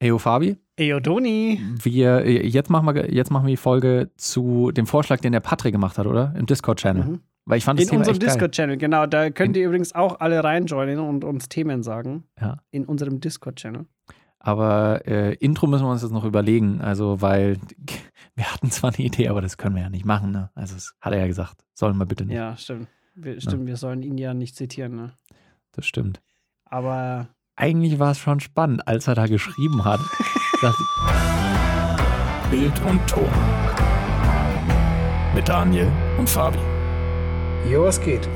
Eyo Fabi, Eyo Doni. wir, jetzt, machen wir, jetzt machen wir die Folge zu dem Vorschlag, den der Patrick gemacht hat, oder? Im Discord-Channel. Mhm. Weil ich fand das In Thema unserem. Discord-Channel, genau. Da könnt ihr übrigens auch alle reinjoinen und uns Themen sagen. Ja. In unserem Discord-Channel. Aber äh, Intro müssen wir uns jetzt noch überlegen. Also, weil wir hatten zwar eine Idee, aber das können wir ja nicht machen. Ne? Also, das hat er ja gesagt. Sollen wir bitte nicht. Ja, stimmt. Wir, stimmt, wir sollen ihn ja nicht zitieren, ne? Das stimmt. Aber Eigentlich war es schon spannend, als er da geschrieben hat. dass, Bild und Ton. Mit Daniel und Fabi. Jo, was geht?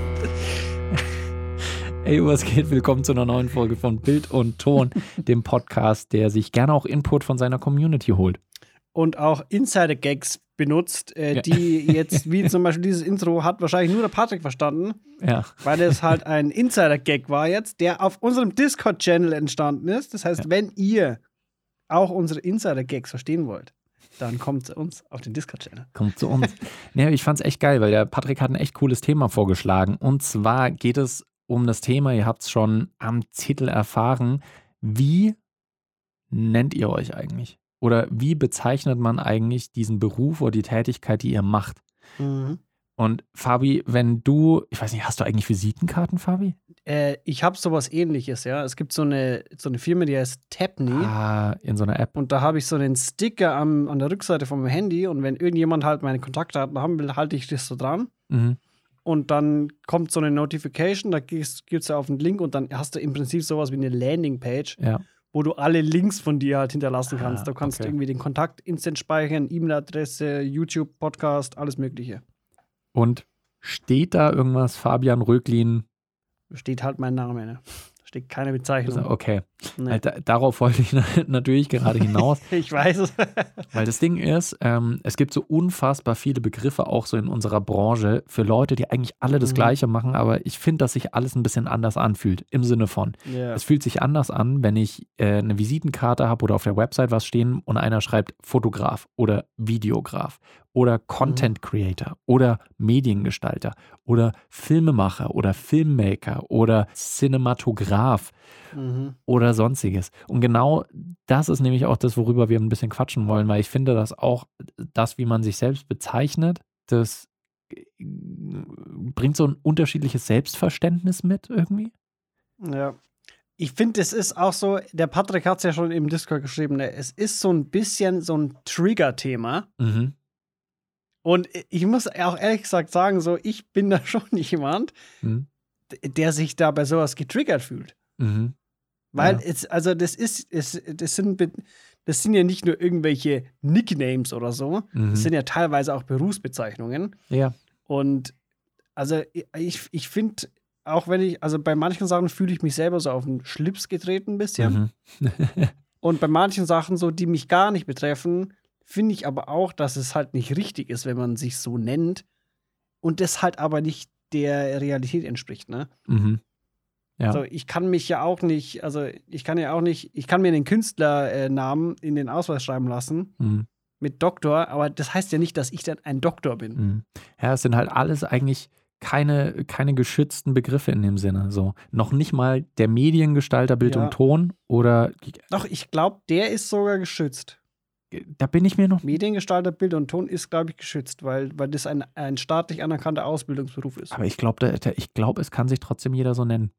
Ey, was geht? Willkommen zu einer neuen Folge von Bild und Ton, dem Podcast, der sich gerne auch Input von seiner Community holt. Und auch Insider-Gags benutzt, äh, Ja. die jetzt, wie zum Beispiel dieses Intro, hat wahrscheinlich nur der Patrick verstanden, Ja, weil es halt ein Insider-Gag war jetzt, der auf unserem Discord-Channel entstanden ist. Das heißt, wenn ihr auch unsere Insider-Gags verstehen wollt, dann kommt zu uns auf den Discord-Channel. kommt zu uns. nee, ich fand's echt geil, weil der Patrick hat ein echt cooles Thema vorgeschlagen. Und zwar geht es um das Thema, ihr habt es schon am Titel erfahren, wie nennt ihr euch eigentlich? Oder wie bezeichnet man eigentlich diesen Beruf oder die Tätigkeit, die ihr macht? Mhm. Und Fabi, wenn du, ich weiß nicht, hast du eigentlich Visitenkarten, Fabi? Äh, ich habe sowas ähnliches, ja. Es gibt so eine, so eine Firma, die heißt Tapney. Ah, in so einer App. Und da habe ich so einen Sticker am, an der Rückseite meinem Handy. Und wenn irgendjemand halt meine Kontaktdaten haben will, halte ich das so dran. Mhm. Und dann kommt so eine Notification, da gehst, gehst du auf den Link und dann hast du im Prinzip sowas wie eine Landingpage, Ja. Wo du alle Links von dir halt hinterlassen Ah, kannst. Du kannst okay. irgendwie den Kontakt instant speichern, E-Mail-Adresse, YouTube, Podcast, alles Mögliche. Und steht da irgendwas, Fabian Röglin? Da steht halt mein Name, ne? Steht keine Bezeichnung. Okay, Nee. Alter, darauf wollte ich natürlich gerade hinaus. Ich weiß es. Weil das Ding ist, ähm, es gibt so unfassbar viele Begriffe auch so in unserer Branche für Leute, die eigentlich alle das Mhm. Gleiche machen, aber ich finde, dass sich alles ein bisschen anders anfühlt. Im Sinne von, ja. es fühlt sich anders an, wenn ich äh, eine Visitenkarte habe oder auf der Website was stehen und einer schreibt Fotograf oder Videograf oder Content Creator oder Mediengestalter oder Filmemacher oder Filmmaker oder Cinematograph Mhm. oder sonstiges. Und genau das ist nämlich auch das, worüber wir ein bisschen quatschen wollen, weil ich finde, dass auch das, wie man sich selbst bezeichnet, das äh, bringt so ein unterschiedliches Selbstverständnis mit irgendwie. Ja. Ich finde, es ist auch so, der Patrick hat es ja schon im Discord geschrieben, ne? es ist so ein bisschen so ein Trigger-Thema. Mhm. Und ich muss auch ehrlich gesagt sagen, so, ich bin da schon jemand, Mhm. der sich da bei sowas getriggert fühlt. Mhm. Weil Ja. es, also das ist, es, das sind, das sind ja nicht nur irgendwelche Nicknames oder so, Mhm. das sind ja teilweise auch Berufsbezeichnungen. Ja. Und also ich, ich finde, auch wenn ich, also bei manchen Sachen fühle ich mich selber so auf den Schlips getreten ein bisschen. Mhm. Und bei manchen Sachen, so, die mich gar nicht betreffen, finde ich aber auch, dass es halt nicht richtig ist, wenn man sich so nennt. Und das halt aber nicht der Realität entspricht, ne? Mhm. Ja. Also ich kann mich ja auch nicht, also ich kann ja auch nicht, ich kann mir den Künstlernamen in den Ausweis schreiben lassen Mhm. mit Doktor, aber das heißt ja nicht, dass ich dann ein Doktor bin. Mhm. Ja, es sind halt alles eigentlich keine, keine geschützten Begriffe in dem Sinne. So. Noch nicht mal der Mediengestalter Bild Ja. und Ton oder Doch, ich glaube, der ist sogar geschützt. Da bin ich mir noch Mediengestalter, Bild und Ton ist, glaube ich, geschützt, weil, weil das ein, ein staatlich anerkannter Ausbildungsberuf ist. Aber ich glaube, ich glaube, es kann sich trotzdem jeder so nennen.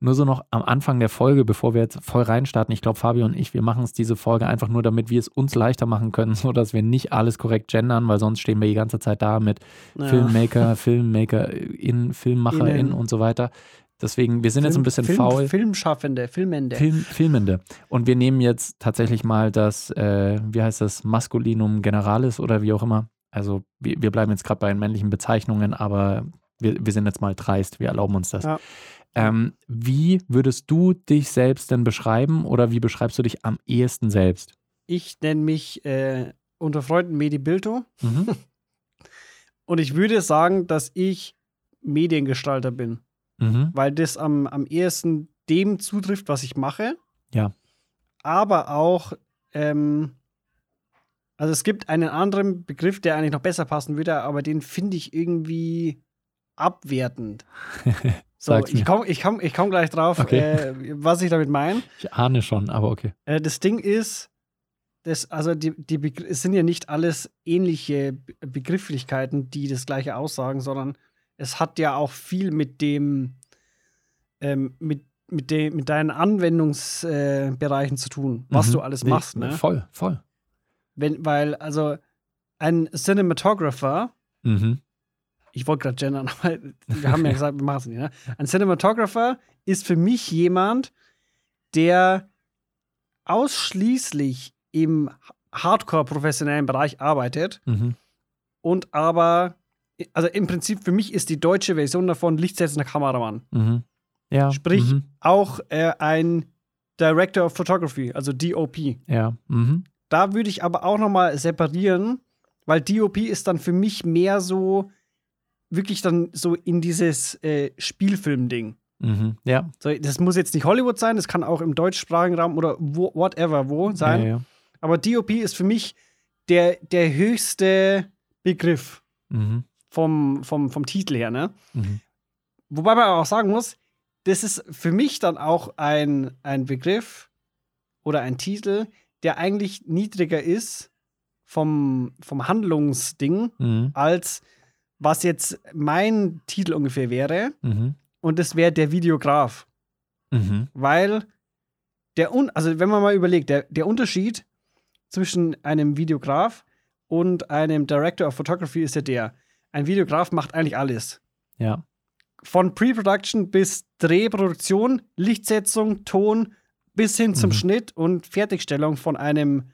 Nur so noch am Anfang der Folge, bevor wir jetzt voll reinstarten, ich glaube, Fabio und ich, wir machen es diese Folge einfach nur, damit wir es uns leichter machen können, sodass wir nicht alles korrekt gendern, weil sonst stehen wir die ganze Zeit da mit Ja. Filmmaker, Filmmaker-in, Filmmacherin Innen. und so weiter. Deswegen, wir sind jetzt ein bisschen Film, faul. Filmschaffende, Filmende. Film, Filmende. Und wir nehmen jetzt tatsächlich mal das, äh, wie heißt das, Maskulinum Generalis oder wie auch immer. Also wir, wir bleiben jetzt gerade bei den männlichen Bezeichnungen, aber wir, wir sind jetzt mal dreist, wir erlauben uns das. Ja. Ähm, wie würdest du dich selbst denn beschreiben oder wie beschreibst du dich am ehesten selbst? Ich nenne mich äh, unter Freunden Medi Bilto Mhm. und ich würde sagen, dass ich Mediengestalter bin, Mhm. weil das am, am ehesten dem zutrifft, was ich mache. Ja. Aber auch, ähm, also es gibt einen anderen Begriff, der eigentlich noch besser passen würde, aber den finde ich irgendwie abwertend. So, ich komme ich komm, ich komm gleich drauf, Okay. äh, was ich damit meine. Ich ahne schon, aber okay. Äh, das Ding ist, das, also die, die Begr- es sind ja nicht alles ähnliche Be- Begrifflichkeiten, die das gleiche aussagen, sondern es hat ja auch viel mit dem, ähm, mit, mit, dem, mit deinen Anwendungsbereichen äh, zu tun, was Mhm. du alles Nee, machst. Ne? Voll, voll. Wenn, weil, also ein Cinematographer, Mhm. ich wollte gerade gendern, aber wir haben ja gesagt, wir machen es nicht. Ne? Ein Cinematographer ist für mich jemand, der ausschließlich im Hardcore-professionellen Bereich arbeitet Mhm. und aber, also im Prinzip für mich ist die deutsche Version davon lichtsetzender Kameramann. Mhm. Ja. Sprich, Mhm. auch äh, ein Director of Photography, also DOP. Ja. Mhm. Da würde ich aber auch noch mal separieren, weil DOP ist dann für mich mehr so wirklich dann so in dieses äh, Spielfilm-Ding. Mhm. Ja. So, das muss jetzt nicht Hollywood sein, das kann auch im deutschsprachigen Raum oder wo, whatever wo sein. Ja, ja. Aber DOP ist für mich der, der höchste Begriff Mhm. Vom, vom, vom Titel her. Ne? Mhm. Wobei man auch sagen muss, das ist für mich dann auch ein, ein Begriff oder ein Titel, der eigentlich niedriger ist vom, vom Handlungsding, Mhm. als was jetzt mein Titel ungefähr wäre. Mhm. Und das wäre der Videograf. Mhm. Weil der, Un also wenn man mal überlegt, der, der Unterschied zwischen einem Videograf und einem Director of Photography ist ja der, ein Videograf macht eigentlich alles. Ja. Von Pre-Production bis Drehproduktion, Lichtsetzung, Ton bis hin zum Mhm. Schnitt und Fertigstellung von einem,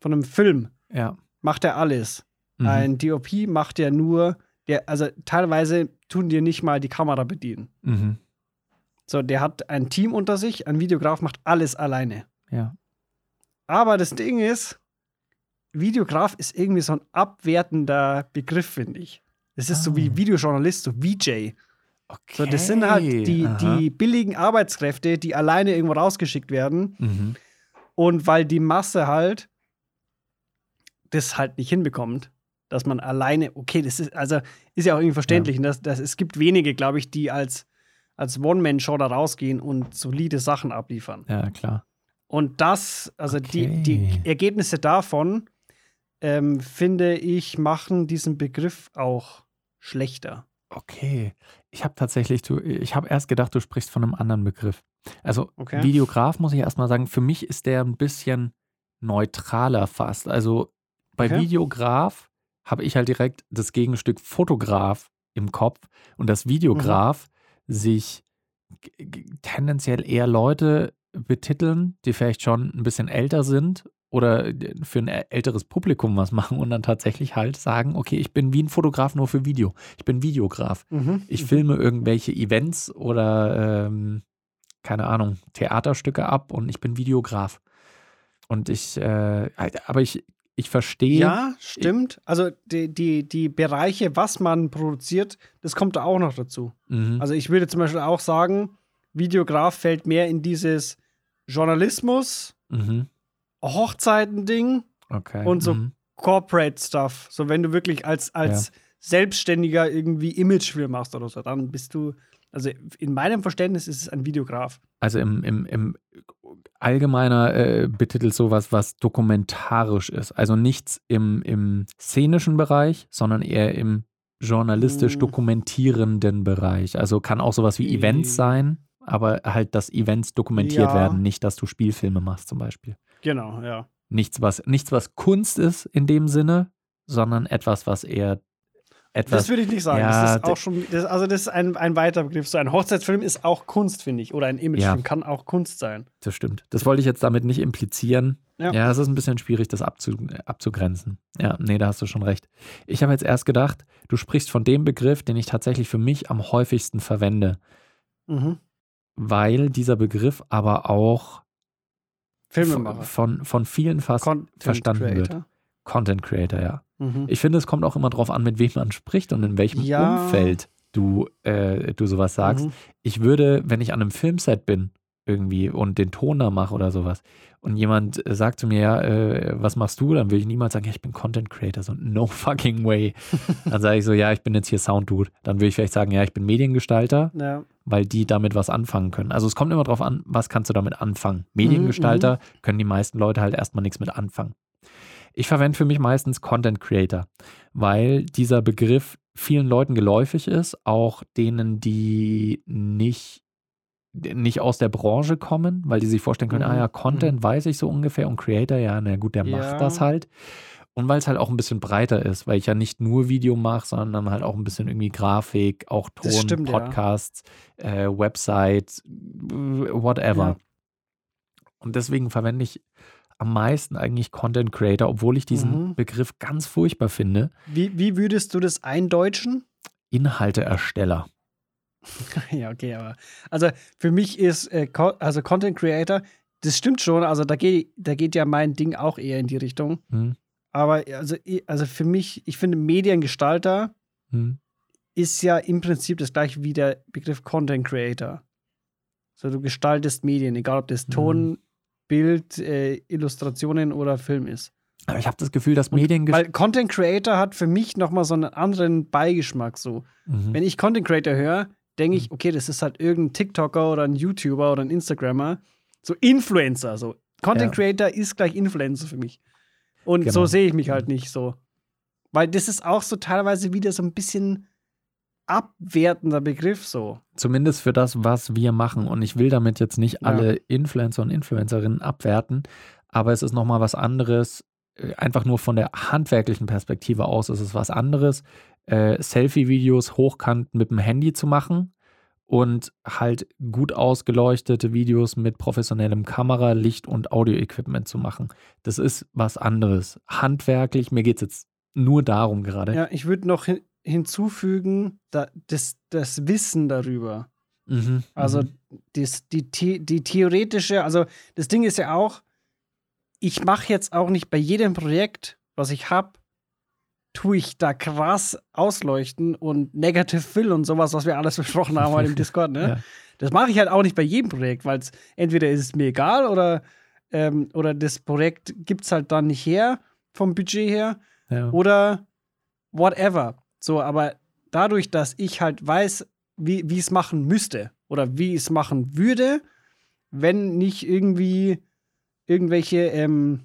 von einem Film Ja. macht er alles. Mhm. Ein DOP macht ja nur, der, also teilweise tun dir nicht mal die Kamera bedienen. Mhm. So, der hat ein Team unter sich, ein Videograf macht alles alleine. Ja. Aber das Ding ist, Videograf ist irgendwie so ein abwertender Begriff, finde ich. Es ist so wie Ah. Videojournalist, so VJ. Okay. So, das sind halt die, Aha. die billigen Arbeitskräfte, die alleine irgendwo rausgeschickt werden. Mhm. Und weil die Masse halt das halt nicht hinbekommt, dass man alleine, okay, das ist, also ist ja auch irgendwie verständlich. Dass, dass, es gibt wenige, glaube ich, die als, als One-Man-Show da rausgehen und solide Sachen abliefern. Ja, klar. Und das, also die, die Okay. Ergebnisse davon, ähm, finde ich, machen diesen Begriff auch schlechter. Okay. Ich habe tatsächlich, du, ich habe erst gedacht, du sprichst von einem anderen Begriff. Also Okay. Videograf muss ich erstmal sagen, für mich ist der ein bisschen neutraler fast. Also bei Okay. Videograf habe ich halt direkt das Gegenstück Fotograf im Kopf und das Videograf sich g- g- tendenziell eher Leute betiteln, die vielleicht schon ein bisschen älter sind oder für ein älteres Publikum was machen und dann tatsächlich halt sagen, okay, ich bin wie ein Fotograf nur für Video. Ich bin Videograf. Mhm. Ich filme irgendwelche Events oder ähm, keine Ahnung, Theaterstücke ab und ich bin Videograf. Und ich, äh, aber ich, ich verstehe. Ja, stimmt. Also die, die, die Bereiche, was man produziert, das kommt da auch noch dazu. Mhm. Also ich würde zum Beispiel auch sagen, Videograf fällt mehr in dieses Journalismus, mhm. Hochzeiten-Ding Okay. und so Mhm. Corporate Stuff. So wenn du wirklich als, als Selbstständiger irgendwie Imagefilm machst oder so, dann bist du, also in meinem Verständnis ist es ein Videograf. Also im, im, im allgemeiner äh, betitelt sowas, was dokumentarisch ist. Also nichts im, im szenischen Bereich, sondern eher im journalistisch dokumentierenden Bereich. Also kann auch sowas wie Events sein, aber halt, dass Events dokumentiert Ja. werden, nicht, dass du Spielfilme machst zum Beispiel. Genau, ja. Nichts, was, nichts, was Kunst ist in dem Sinne, sondern etwas, was eher etwas. Das würde ich nicht sagen. Ja, das ist auch schon, das, also das ist ein, ein weiter Begriff. So ein Hochzeitsfilm ist auch Kunst, finde ich. Oder ein Imagefilm Ja. kann auch Kunst sein. Das stimmt. Das wollte ich jetzt damit nicht implizieren. Ja. Ja, es ist ein bisschen schwierig, das abzu abzugrenzen. Ja, nee, da hast du schon recht. Ich habe jetzt erst gedacht, du sprichst von dem Begriff, den ich tatsächlich für mich am häufigsten verwende, Mhm. weil dieser Begriff aber auch Filmemacher. von, von vielen fast Content verstanden wird. Creator. Content Creator, ja. Mhm. Ich finde, es kommt auch immer drauf an, mit wem man spricht und in welchem Ja. Umfeld du, äh, du sowas sagst. Mhm. ich würde, wenn ich an einem Filmset bin, irgendwie und den Ton da mache oder sowas, und jemand äh, sagt zu mir, ja, äh, was machst du? Dann würde ich niemals sagen, ja, ich bin Content Creator, so no fucking way. Dann sage ich so, ja, ich bin jetzt hier Sound Dude. Dann würde ich vielleicht sagen, ja, ich bin Mediengestalter, Ja. Weil die damit was anfangen können. Also es kommt immer darauf an, was kannst du damit anfangen. Mediengestalter Mhm, können die meisten Leute halt erstmal nichts mit anfangen. Ich verwende für mich meistens Content Creator, weil dieser Begriff vielen Leuten geläufig ist, auch denen, die nicht, nicht aus der Branche kommen, weil die sich vorstellen können, Mhm, ah ja, Content weiß ich so ungefähr und Creator, ja, na gut, der Ja. macht das halt. Und weil es halt auch ein bisschen breiter ist, weil ich ja nicht nur Video mache, sondern halt auch ein bisschen irgendwie Grafik, auch Ton, stimmt, ja. Podcasts, äh, Website, whatever. Ja. Und deswegen verwende ich am meisten eigentlich Content Creator, obwohl ich diesen Mhm. Begriff ganz furchtbar finde. Wie, wie würdest du das eindeutschen? Inhalteersteller. ja, okay, aber. Also für mich ist äh, also Content Creator, das stimmt schon, also da geht, da geht ja mein Ding auch eher in die Richtung. Hm? Aber also, also für mich, ich finde, Mediengestalter Hm? ist ja im Prinzip das gleiche wie der Begriff Content Creator. So, du gestaltest Medien, egal ob das Mhm. Ton, Bild, äh, Illustrationen oder Film ist. Aber ich habe das Gefühl, dass Und Medien. Weil Content Creator hat für mich nochmal so einen anderen Beigeschmack. So. Mhm. Wenn ich Content Creator höre, denke ich, okay, das ist halt irgendein TikToker oder ein YouTuber oder ein Instagrammer. So Influencer. So. Content Ja. Creator ist gleich Influencer für mich. Und Genau. so sehe ich mich halt nicht so. Weil das ist auch so teilweise wieder so ein bisschen abwertender Begriff so. Zumindest für das, was wir machen. Und ich will damit jetzt nicht Ja. alle Influencer und Influencerinnen abwerten, aber es ist nochmal was anderes. äh, Einfach nur von der handwerklichen Perspektive aus ist es was anderes, äh, Selfie-Videos hochkant mit dem Handy zu machen und halt gut ausgeleuchtete Videos mit professionellem Kamera, Licht und Audio-Equipment zu machen. Das ist was anderes. Handwerklich, mir geht es jetzt nur darum gerade. Ja, ich würde noch hin hinzufügen, da, das, das Wissen darüber. Mhm, Also mhm. das, die, die theoretische, also das Ding ist ja auch, ich mache jetzt auch nicht bei jedem Projekt, was ich habe, tue ich da krass ausleuchten und Negative Fill und sowas, was wir alles besprochen haben heute im Discord, ne? Ja. Das mache ich halt auch nicht bei jedem Projekt, weil es entweder ist es mir egal oder, ähm, oder das Projekt gibt es halt dann nicht her, vom Budget her, ja. oder whatever. So, aber dadurch, dass ich halt weiß, wie wie es machen müsste oder wie es machen würde, wenn nicht irgendwie irgendwelche ähm,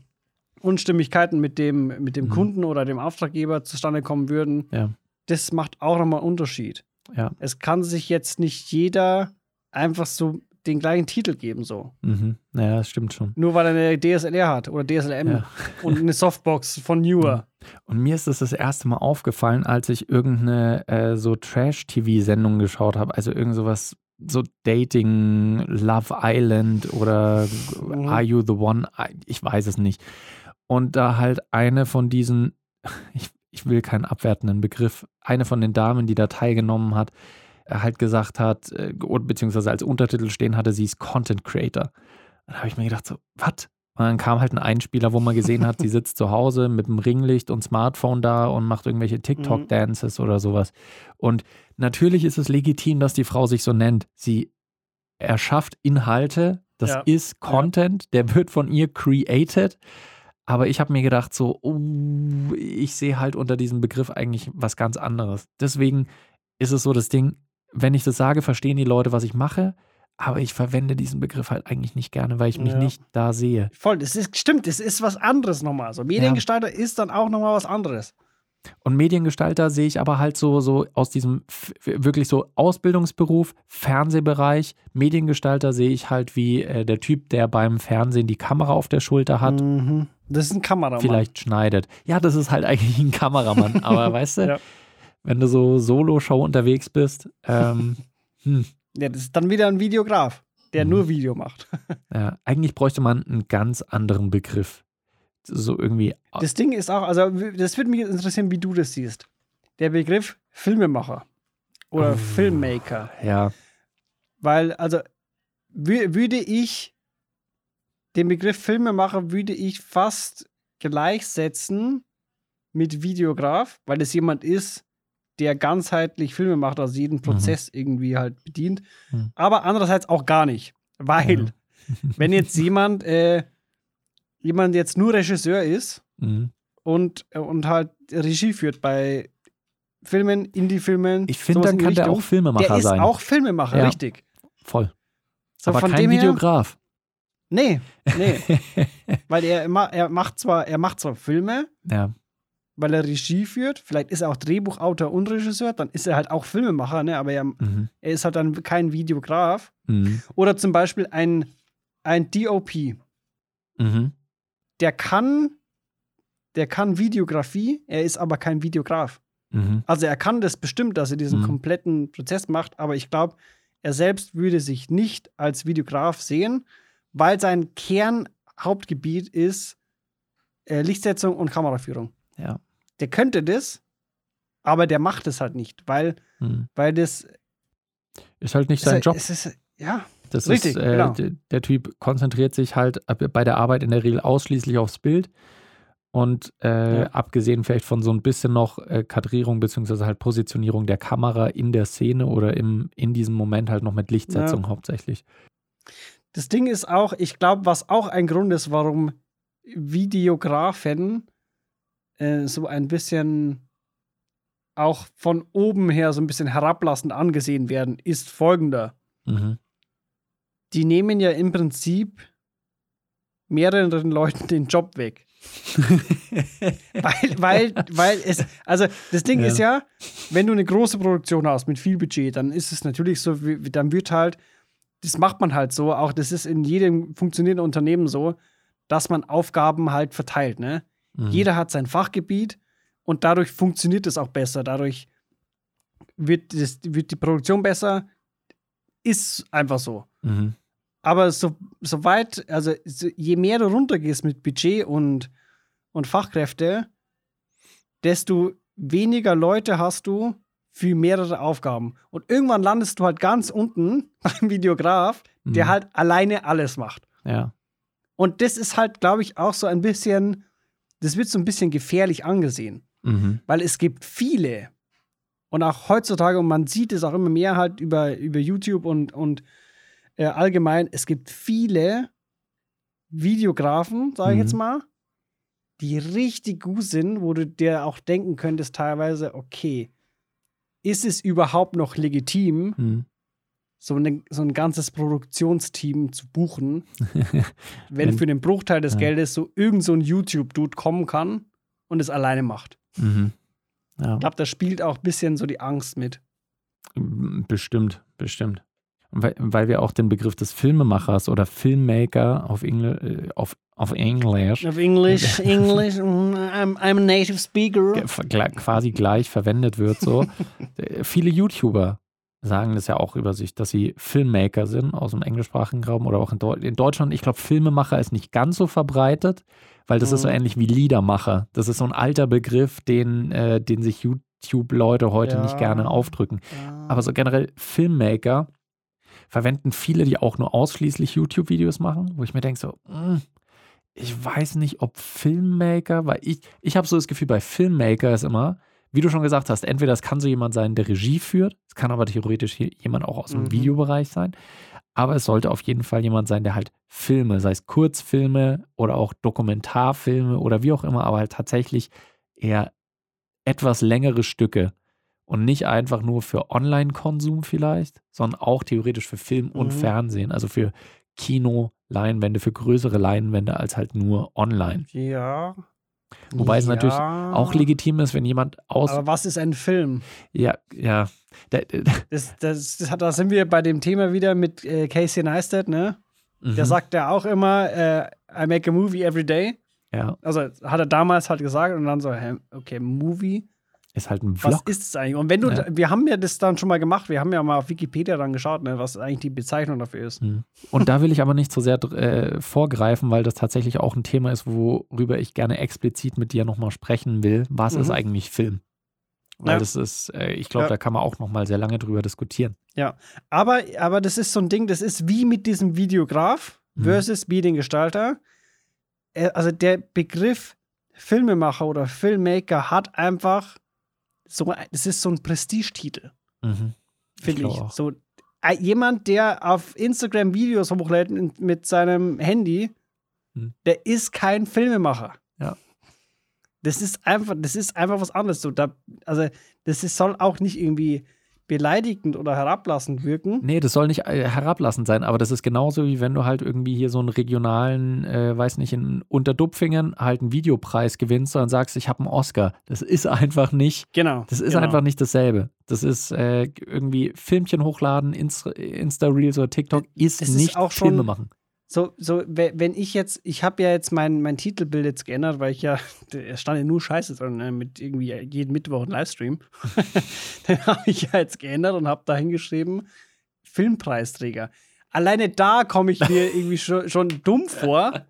Unstimmigkeiten mit dem, mit dem Mhm. Kunden oder dem Auftraggeber zustande kommen würden, Ja. das macht auch nochmal einen Unterschied. Ja. Es kann sich jetzt nicht jeder einfach so den gleichen Titel geben, so. Mhm. Ja, das stimmt schon. Nur weil er eine DSLR hat oder DSLM Ja. und eine Softbox von Newer. Und mir ist es das erste Mal aufgefallen, als ich irgendeine äh, so Trash-TV-Sendung geschaut habe. Also irgend sowas, so Dating, Love Island oder Mhm. Are You the One? Ich weiß es nicht. Und da halt eine von diesen, ich, ich will keinen abwertenden Begriff, eine von den Damen, die da teilgenommen hat, äh, halt gesagt hat, äh, beziehungsweise als Untertitel stehen hatte, sie ist Content Creator. Dann habe ich mir gedacht, so, was? Und dann kam halt ein Einspieler, wo man gesehen hat, sie sitzt zu Hause mit dem Ringlicht und Smartphone da und macht irgendwelche TikTok-Dances oder sowas. Und natürlich ist es legitim, dass die Frau sich so nennt. Sie erschafft Inhalte, das Ja. ist Content, der wird von ihr created. Aber ich habe mir gedacht, so, oh, ich sehe halt unter diesem Begriff eigentlich was ganz anderes. Deswegen ist es so das Ding, wenn ich das sage, verstehen die Leute, was ich mache. Aber ich verwende diesen Begriff halt eigentlich nicht gerne, weil ich mich Ja. nicht da sehe. Voll, das ist stimmt, das ist was anderes nochmal. So Mediengestalter ist dann auch nochmal was anderes. Und Mediengestalter sehe ich aber halt so, so aus diesem wirklich so Ausbildungsberuf, Fernsehbereich. Mediengestalter sehe ich halt wie äh, der Typ, der beim Fernsehen die Kamera auf der Schulter hat, Mhm. Das ist ein Kameramann. vielleicht schneidet. Ja, das ist halt eigentlich ein Kameramann. aber weißt du, Ja. wenn du so Solo-Show unterwegs bist, ähm, hm, Ja, das ist dann wieder ein Videograf, der Mhm. nur Video macht. ja, eigentlich bräuchte man einen ganz anderen Begriff. So irgendwie. Das Ding ist auch, also das würde mich interessieren, wie du das siehst. Der Begriff Filmemacher oder Oh. Filmmaker. Ja, Weil, also, wü- würde ich den Begriff Filmemacher würde ich fast gleichsetzen mit Videograf, weil es jemand ist, der ganzheitlich Filme macht, also jeden Prozess irgendwie halt bedient. Mhm. Aber andererseits auch gar nicht. Weil, wenn jetzt jemand, äh, jemand jetzt nur Regisseur ist Mhm. und, und halt Regie führt bei Filmen, Indie-Filmen. Ich finde, dann kann der auch Filmemacher Der ist sein. auch Filmemacher, Ja. richtig. Voll. So, Aber von kein dem her- Videograf. Nee, nee. weil er, er macht zwar, er macht zwar Filme, Ja. weil er Regie führt, vielleicht ist er auch Drehbuchautor und Regisseur, dann ist er halt auch Filmemacher, ne? aber er, Mhm. er ist halt dann kein Videograf. Mhm. Oder zum Beispiel ein, ein DOP, Mhm. Der kann, der kann Videografie, er ist aber kein Videograf. Mhm. Also er kann das bestimmt, dass er diesen Mhm. kompletten Prozess macht, aber ich glaube, er selbst würde sich nicht als Videograf sehen, weil sein Kernhauptgebiet ist äh, Lichtsetzung und Kameraführung. Ja. Der könnte das, aber der macht es halt nicht, weil, Mhm. weil das Ist halt nicht sein es, Job. Es ist, ja, Das Richtig, ist, äh, genau. der Typ konzentriert sich halt bei der Arbeit in der Regel ausschließlich aufs Bild. Und äh, Ja. abgesehen vielleicht von so ein bisschen noch äh, Kadrierung beziehungsweise halt Positionierung der Kamera in der Szene oder im, in diesem Moment halt noch mit Lichtsetzung hauptsächlich. Das Ding ist auch, ich glaube, was auch ein Grund ist, warum Videografen äh, so ein bisschen auch von oben her so ein bisschen herablassend angesehen werden, ist folgender. Mhm. Die nehmen ja im Prinzip mehreren Leuten den Job weg. weil, weil, weil es, also das Ding Ja. ist ja, wenn du eine große Produktion hast mit viel Budget, dann ist es natürlich so, wie- dann wird halt, das macht man halt so, auch das ist in jedem funktionierenden Unternehmen so, dass man Aufgaben halt verteilt, ne? Mhm. Jeder hat sein Fachgebiet und dadurch funktioniert es auch besser. Dadurch wird, das, wird die Produktion besser. Ist einfach so. Mhm. Aber so, soweit, also so, je mehr du runtergehst mit Budget und, und Fachkräfte, desto weniger Leute hast du für mehrere Aufgaben. Und irgendwann landest du halt ganz unten beim Videograf, der Mhm. halt alleine alles macht. Ja. Und das ist halt, glaube ich, auch so ein bisschen, das wird so ein bisschen gefährlich angesehen. Mhm. Weil es gibt viele und auch heutzutage, und man sieht es auch immer mehr halt über, über YouTube und, und äh, allgemein, es gibt viele Videografen, sage ich Mhm. jetzt mal, die richtig gut sind, wo du dir auch denken könntest teilweise, okay, ist es überhaupt noch legitim, Mhm. so, eine, so ein ganzes Produktionsteam zu buchen, wenn Wenn- für den Bruchteil des Ja. Geldes so irgend so ein YouTube-Dude kommen kann und es alleine macht. Mhm. Ja. Ich glaube, da spielt auch ein bisschen so die Angst mit. Bestimmt, bestimmt. Weil, weil wir auch den Begriff des Filmemachers oder Filmmaker auf, Engl äh, auf, auf Englisch Auf Englisch, Englisch, mm, I'm, I'm a native speaker. quasi gleich verwendet wird. So. Äh, Viele YouTuber sagen das ja auch über sich, dass sie Filmmaker sind aus dem englischsprachigen Raum oder auch in, Deu in Deutschland. Ich glaube, Filmemacher ist nicht ganz so verbreitet, weil das ist so Mhm. ähnlich wie Liedermacher. Das ist so ein alter Begriff, den, äh, den sich YouTube-Leute heute nicht Ja. gerne aufdrücken. Ja. Aber so generell Filmmaker verwenden viele, die auch nur ausschließlich YouTube-Videos machen, wo ich mir denke so, mm, ich weiß nicht, ob Filmmaker, weil ich, ich habe so das Gefühl, bei Filmmaker ist immer, wie du schon gesagt hast, entweder es kann so jemand sein, der Regie führt, es kann aber theoretisch jemand auch aus dem Mhm. Videobereich sein, aber es sollte auf jeden Fall jemand sein, der halt Filme, sei es Kurzfilme oder auch Dokumentarfilme oder wie auch immer, aber halt tatsächlich eher etwas längere Stücke und nicht einfach nur für Online-Konsum vielleicht, sondern auch theoretisch für Film und Mhm. Fernsehen, also für Kino, Leinwände, für größere Leinwände als halt nur online. ja. Wobei es natürlich Ja. Auch legitim ist, wenn jemand aus. Aber was ist ein Film? ja, ja. Da, da, Das, das, das hat, da sind wir bei dem Thema wieder mit äh, Casey Neistat, ne? Der mhm, sagt ja auch immer, äh, I make a movie every day. Ja, Also hat er damals halt gesagt und dann so, hä, okay, Movie, ist halt ein was Vlog. ist es eigentlich? Und wenn du, Ja. wir haben ja das dann schon mal gemacht, wir haben ja mal auf Wikipedia dann geschaut, ne, was eigentlich die Bezeichnung dafür ist. Mhm. Und da will ich aber nicht so sehr äh, vorgreifen, weil das tatsächlich auch ein Thema ist, worüber ich gerne explizit mit dir nochmal sprechen will. Was Mhm. ist eigentlich Film? Weil Ja. das ist, äh, ich glaube, Ja. da kann man auch nochmal sehr lange drüber diskutieren. Aber, aber das ist so ein Ding, das ist wie mit diesem Videograf Mhm. versus Mediengestalter. Äh, Also der Begriff Filmemacher oder Filmmaker hat einfach so, es ist so ein Prestigetitel, Mhm. finde ich. auch. So äh, jemand, der auf Instagram Videos hochlädt mit seinem Handy, Mhm. der ist kein Filmemacher. Ja. Das ist einfach, das ist einfach was anderes. So, da, also, das ist, soll auch nicht irgendwie beleidigend oder herablassend wirken. Nee, das soll nicht äh, herablassend sein, aber das ist genauso wie wenn du halt irgendwie hier so einen regionalen, äh, weiß nicht, in Unterdupfingen halt einen Videopreis gewinnst und sagst, ich habe einen Oscar. Das ist einfach nicht. Genau. Das ist genau. einfach nicht dasselbe. Das ist äh, irgendwie Filmchen hochladen, Insta- Insta-Reels oder TikTok ist ist nicht auch schon- Filme machen. So, so, we- wenn ich jetzt, ich habe ja jetzt mein, mein Titelbild jetzt geändert, weil ich ja, es stand ja nur Scheiße drin, ne, mit irgendwie jeden Mittwoch ein Livestream. Den habe ich ja jetzt geändert und habe da hingeschrieben, Filmpreisträger. Alleine da komme ich mir irgendwie schon, schon dumm vor,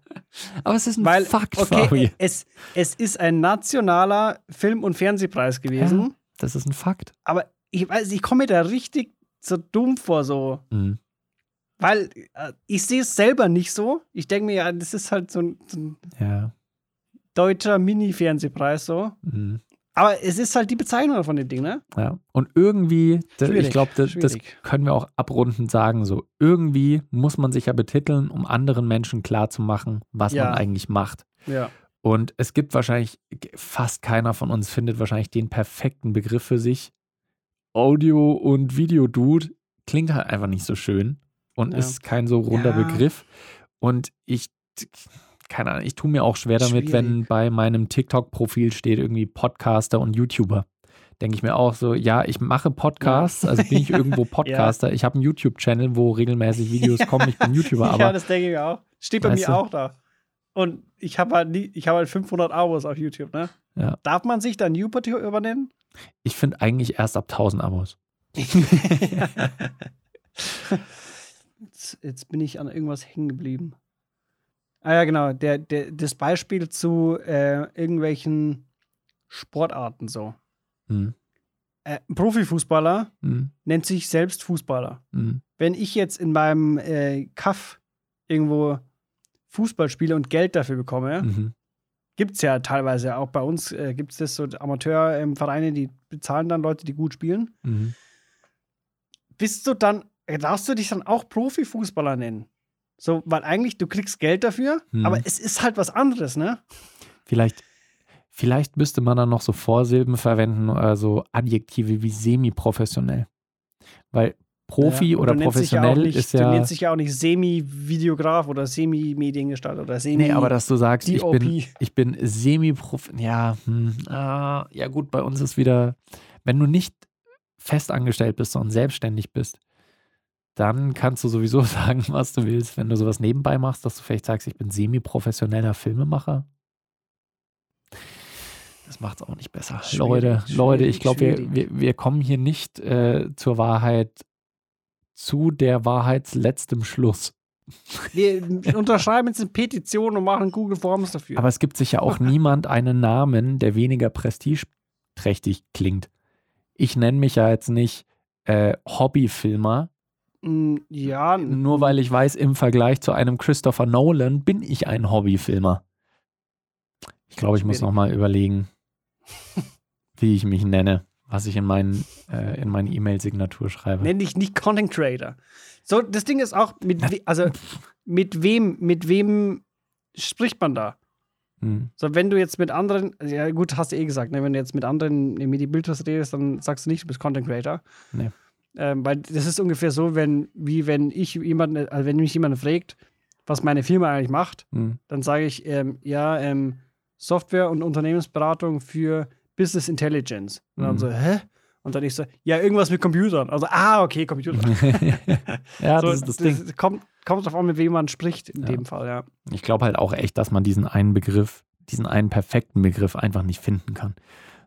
Aber es ist ein weil, Fakt, okay, Fabi. es, es ist ein nationaler Film- und Fernsehpreis gewesen, Das ist ein Fakt. aber ich weiß, ich komme mir da richtig so dumm vor, so. Mhm. Weil äh, ich sehe es selber nicht so. Ich denke mir, ja, das ist halt so ein, so ein Ja. deutscher Mini-Fernsehpreis so. Mhm. Aber es ist halt die Bezeichnung von dem Ding, ne? Ja. Und irgendwie, da- ich glaube, das, das können wir auch abrundend sagen, so irgendwie muss man sich ja betiteln, um anderen Menschen klarzumachen, was Ja. man eigentlich macht. Ja. Und es gibt wahrscheinlich, fast keiner von uns findet wahrscheinlich den perfekten Begriff für sich. Audio- und Video-Dude klingt halt einfach nicht so schön und Ja. ist kein so runder Ja. Begriff. Und ich, keine Ahnung, ich tue mir auch schwer damit, wenn Schwierig. bei meinem TikTok-Profil steht irgendwie Podcaster und YouTuber. Denke ich mir auch so, ja, ich mache Podcasts, also bin ich irgendwo Podcaster. Ich habe einen YouTube-Channel, wo regelmäßig Videos kommen. Ich bin YouTuber, ja, aber das denke ich auch. Steht bei mir du? auch da. Und ich habe halt, nie- ich hab halt 500 Abos auf YouTube, ne? Ja. Darf man sich dann YouTuber übernennen? ich finde eigentlich erst ab 1000 Abos. Jetzt, jetzt bin ich an irgendwas hängen geblieben. Ah ja, genau. Der, der, das Beispiel zu äh, irgendwelchen Sportarten so. Hm. Äh, ein Profifußballer Hm. nennt sich selbst Fußballer. Hm. Wenn ich jetzt in meinem äh, Kaff irgendwo Fußball spiele und Geld dafür bekomme, Mhm. gibt es ja teilweise auch bei uns, äh, gibt es das so Amateurvereine, die bezahlen dann Leute, die gut spielen. Mhm. bist du dann, darfst du dich dann auch Profifußballer nennen? So, weil eigentlich du kriegst Geld dafür, Hm. aber es ist halt was anderes, ne? Vielleicht, vielleicht müsste man dann noch so Vorsilben verwenden oder so Adjektive wie semi-professionell. Weil Profi Ja, oder du dich ja professionell nicht, ist Du ja. nennst dich ja auch nicht Semi-Videograf oder Semi-Mediengestalter oder Semi. Nee, aber dass du sagst, ich bin, ich bin semi-prof. Ja, hm, ah, ja, gut, bei uns ist wieder, wenn du nicht festangestellt bist, sondern selbstständig bist, dann kannst du sowieso sagen, was du willst. Wenn du sowas nebenbei machst, dass du vielleicht sagst, ich bin semi-professioneller Filmemacher. Das macht es auch nicht besser. Schwierig, Leute, Leute, ich schwierig, glaube, wir, schwierig. wir, wir kommen hier nicht äh, zur Wahrheit, zu der Wahrheitsletztem Schluss. Wir unterschreiben jetzt eine Petition und machen Google Forms dafür. Aber es gibt sich ja auch niemand einen Namen, der weniger prestigeträchtig klingt. Ich nenne mich ja jetzt nicht äh, Hobbyfilmer, ja, nur weil ich weiß, im Vergleich zu einem Christopher Nolan bin ich ein Hobbyfilmer. Ich glaube, ich muss nochmal überlegen, wie ich mich nenne, was ich in, meinen, äh, in meine E-Mail-Signatur schreibe. nenn dich nicht Content Creator. So, das Ding ist auch, mit, we also, mit wem, mit wem spricht man da? Hm. So, wenn du jetzt mit anderen, ja gut, hast du eh gesagt, ne, wenn du jetzt mit anderen in Medi-Bilders redest, dann sagst du nicht, du bist Content Creator. Nee. Ähm, weil das ist ungefähr so, wenn, wie wenn ich jemanden, also wenn mich jemand fragt, was meine Firma eigentlich macht, Hm. dann sage ich, ähm, ja, ähm, Software- und Unternehmensberatung für Business Intelligence. Und dann Mhm. so, hä? Und dann ich so, ja, irgendwas mit Computern. Also, ah, okay, Computer. ja, so, das ist das Ding. Kommt, kommt drauf an, mit wem man spricht, in Ja. dem Fall, ja. Ich glaube halt auch echt, dass man diesen einen Begriff, diesen einen perfekten Begriff einfach nicht finden kann.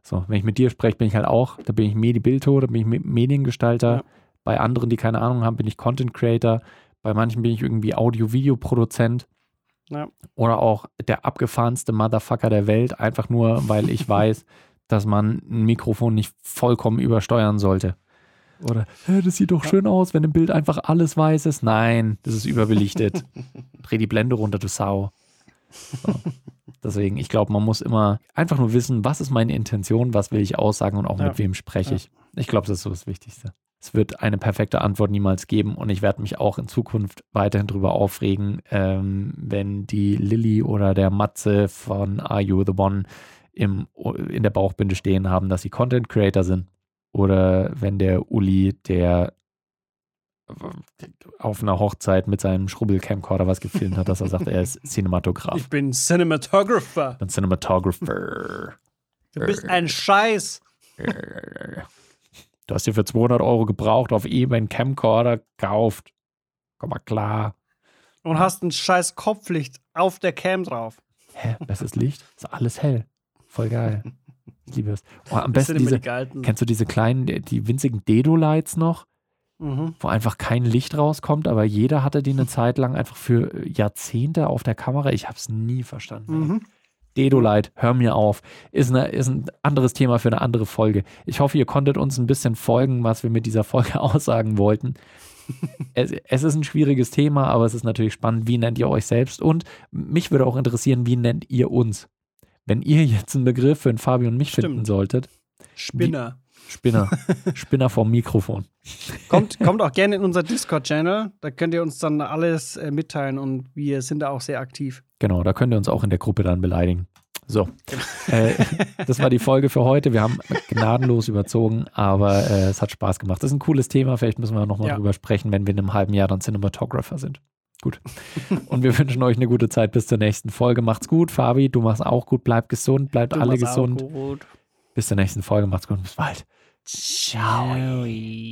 So, wenn ich mit dir spreche, bin ich halt auch, da bin ich Medi-Bilto, da bin ich Me- Mediengestalter. Ja. Bei anderen, die keine Ahnung haben, bin ich Content Creator. Bei manchen bin ich irgendwie Audio-Video-Produzent. Ja. Oder auch der abgefahrenste Motherfucker der Welt, einfach nur, weil ich weiß, dass man ein Mikrofon nicht vollkommen übersteuern sollte. Oder, "Hä, das sieht doch schön aus, wenn im Bild einfach alles weiß ist. Nein, das ist überbelichtet. Dreh die Blende runter, du Sau. So. Deswegen, ich glaube, man muss immer einfach nur wissen, was ist meine Intention, was will ich aussagen und auch Ja. mit wem spreche ich. Ich glaube, das ist so das Wichtigste. Es wird eine perfekte Antwort niemals geben und ich werde mich auch in Zukunft weiterhin darüber aufregen, ähm, wenn die Lilly oder der Matze von Are You the One im, in der Bauchbinde stehen haben, dass sie Content Creator sind. Oder wenn der Uli, der auf einer Hochzeit mit seinem Schrubbel-Camcorder was gefilmt hat, dass er sagt, er ist Cinematograf. Ich bin Cinematographer. Ein Cinematographer. Du bist ein Scheiß. Du hast dir für 200 Euro gebraucht auf eBay einen Camcorder gekauft. Komm mal klar. Und hast ein scheiß Kopflicht auf der Cam drauf. Hä? Besseres Licht? Ist alles hell. Voll geil. Ich liebe es. Oh, am besten diese, die kennst du diese kleinen, die winzigen Dedo-Lights noch? Mhm. wo einfach kein Licht rauskommt, aber jeder hatte die eine Zeit lang einfach für Jahrzehnte auf der Kamera. Ich habe es nie verstanden. Mhm. Dedolight, hör mir auf. Ist, eine, ist ein anderes Thema für eine andere Folge. Ich hoffe, ihr konntet uns ein bisschen folgen, was wir mit dieser Folge aussagen wollten. es, es ist ein schwieriges Thema, aber es ist natürlich spannend. Wie nennt ihr euch selbst? Und mich würde auch interessieren, wie nennt ihr uns? Wenn ihr jetzt einen Begriff für den Fabi und mich Stimmt. finden solltet, Spinner. Spinner, Spinner vom Mikrofon. Kommt, kommt auch gerne in unser Discord-Channel. Da könnt ihr uns dann alles äh, mitteilen und wir sind da auch sehr aktiv. Genau, da könnt ihr uns auch in der Gruppe dann beleidigen. So, äh, das war die Folge für heute. Wir haben gnadenlos überzogen, aber äh, es hat Spaß gemacht. Das ist ein cooles Thema. Vielleicht müssen wir nochmal Ja. drüber sprechen, wenn wir in einem halben Jahr dann Cinematographer sind. Gut. Und wir wünschen euch eine gute Zeit bis zur nächsten Folge. Macht's gut, Fabi. Du machst auch gut. Bleibt gesund. Bleibt Du alle gesund. Bis zur nächsten Folge. Macht's gut. Bis bald. Joey.